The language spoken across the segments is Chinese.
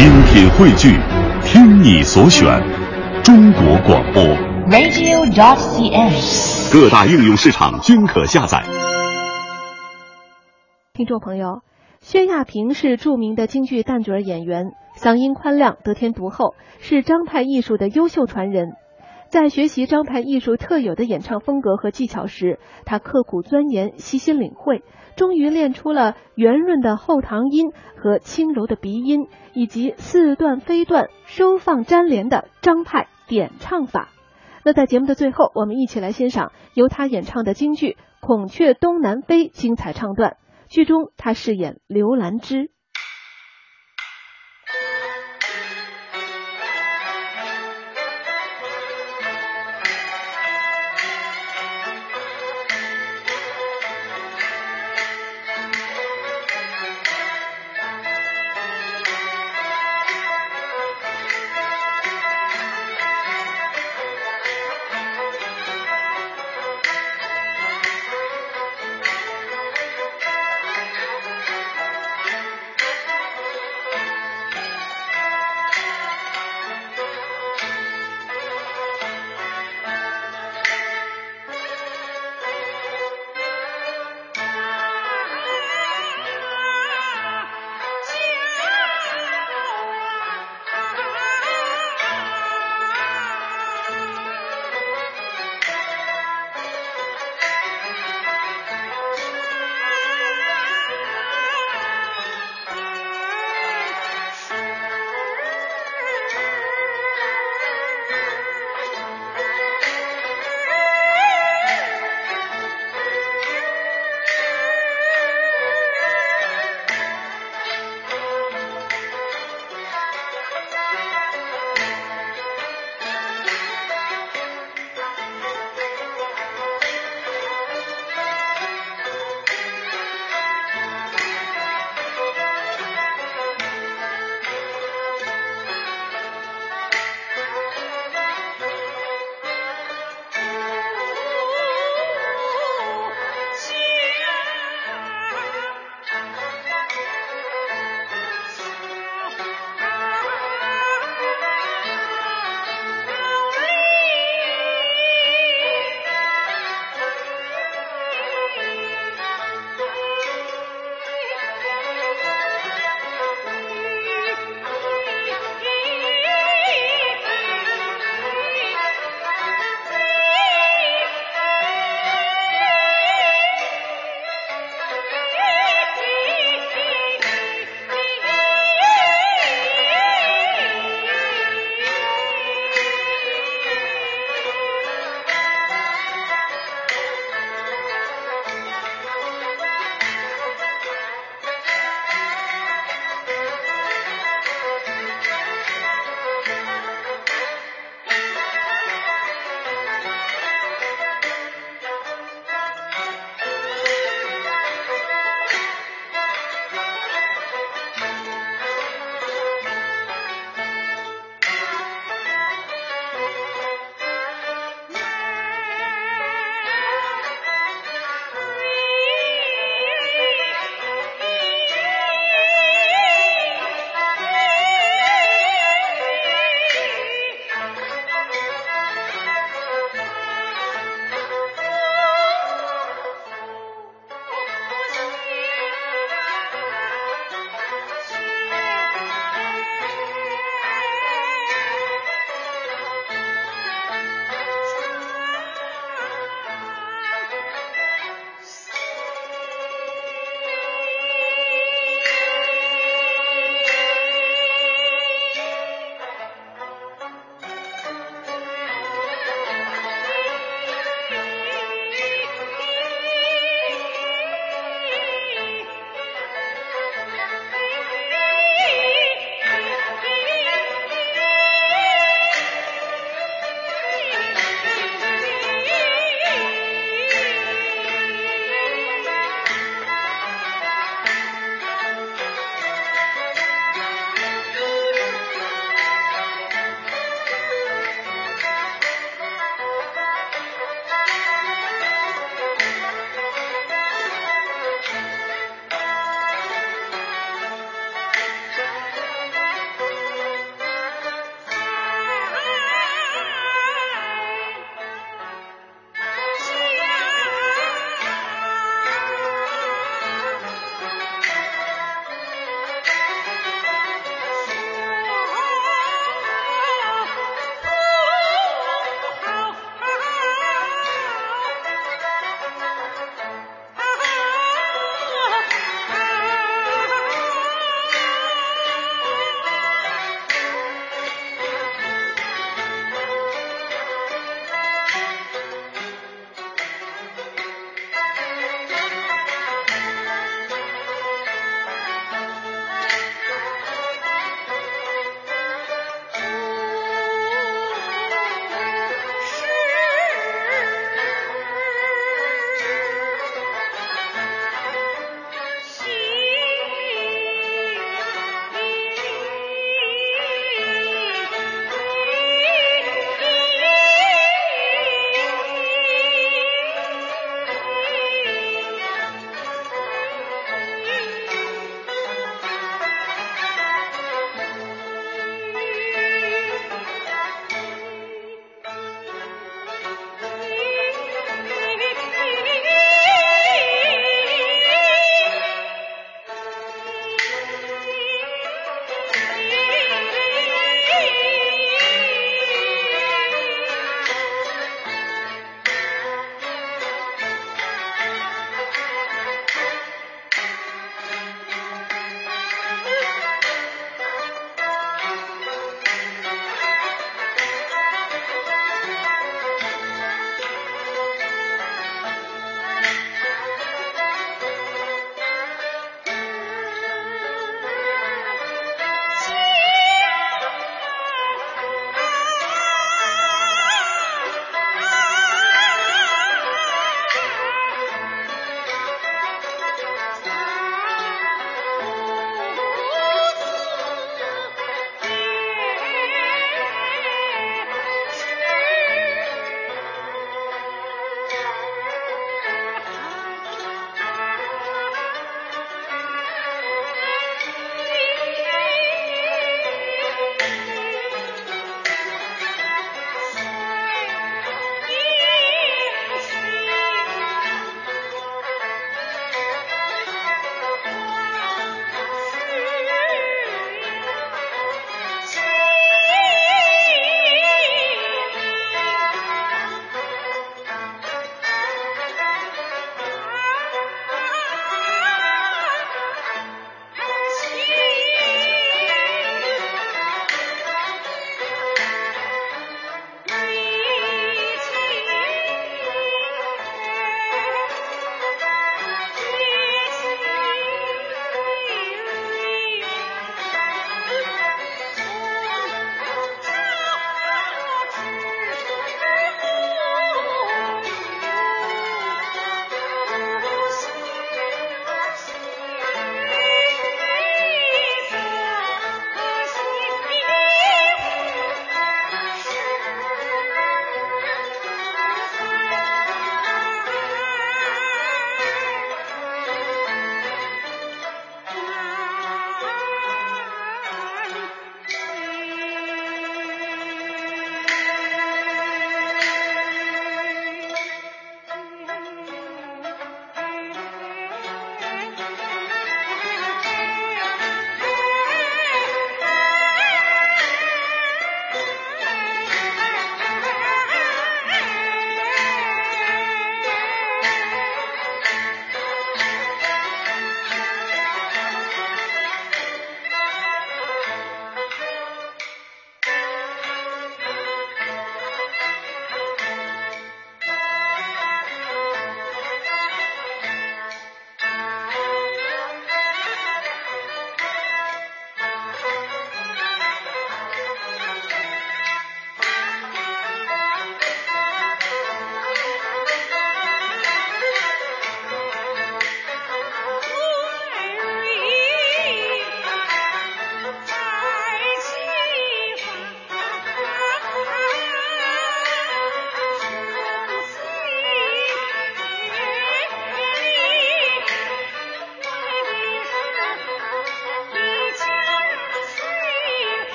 精品汇聚，听你所选，中国广播。radio.cn。各大应用市场均可下载。听众朋友，薛亚萍是著名的京剧旦角演员，嗓音宽亮，得天独厚，是张派艺术的优秀传人。在学习张派艺术特有的演唱风格和技巧时，他刻苦钻研，细心领会，终于练出了圆润的后堂音和轻柔的鼻音，以及似断非断、收放粘连的张派点唱法。那在节目的最后，我们一起来欣赏由他演唱的京剧《孔雀东南飞》精彩唱段。剧中他饰演刘兰芝。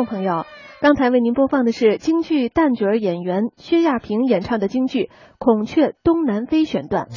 众朋友，刚才为您播放的是京剧旦角演员薛亚萍演唱的京剧《孔雀东南飞》选段。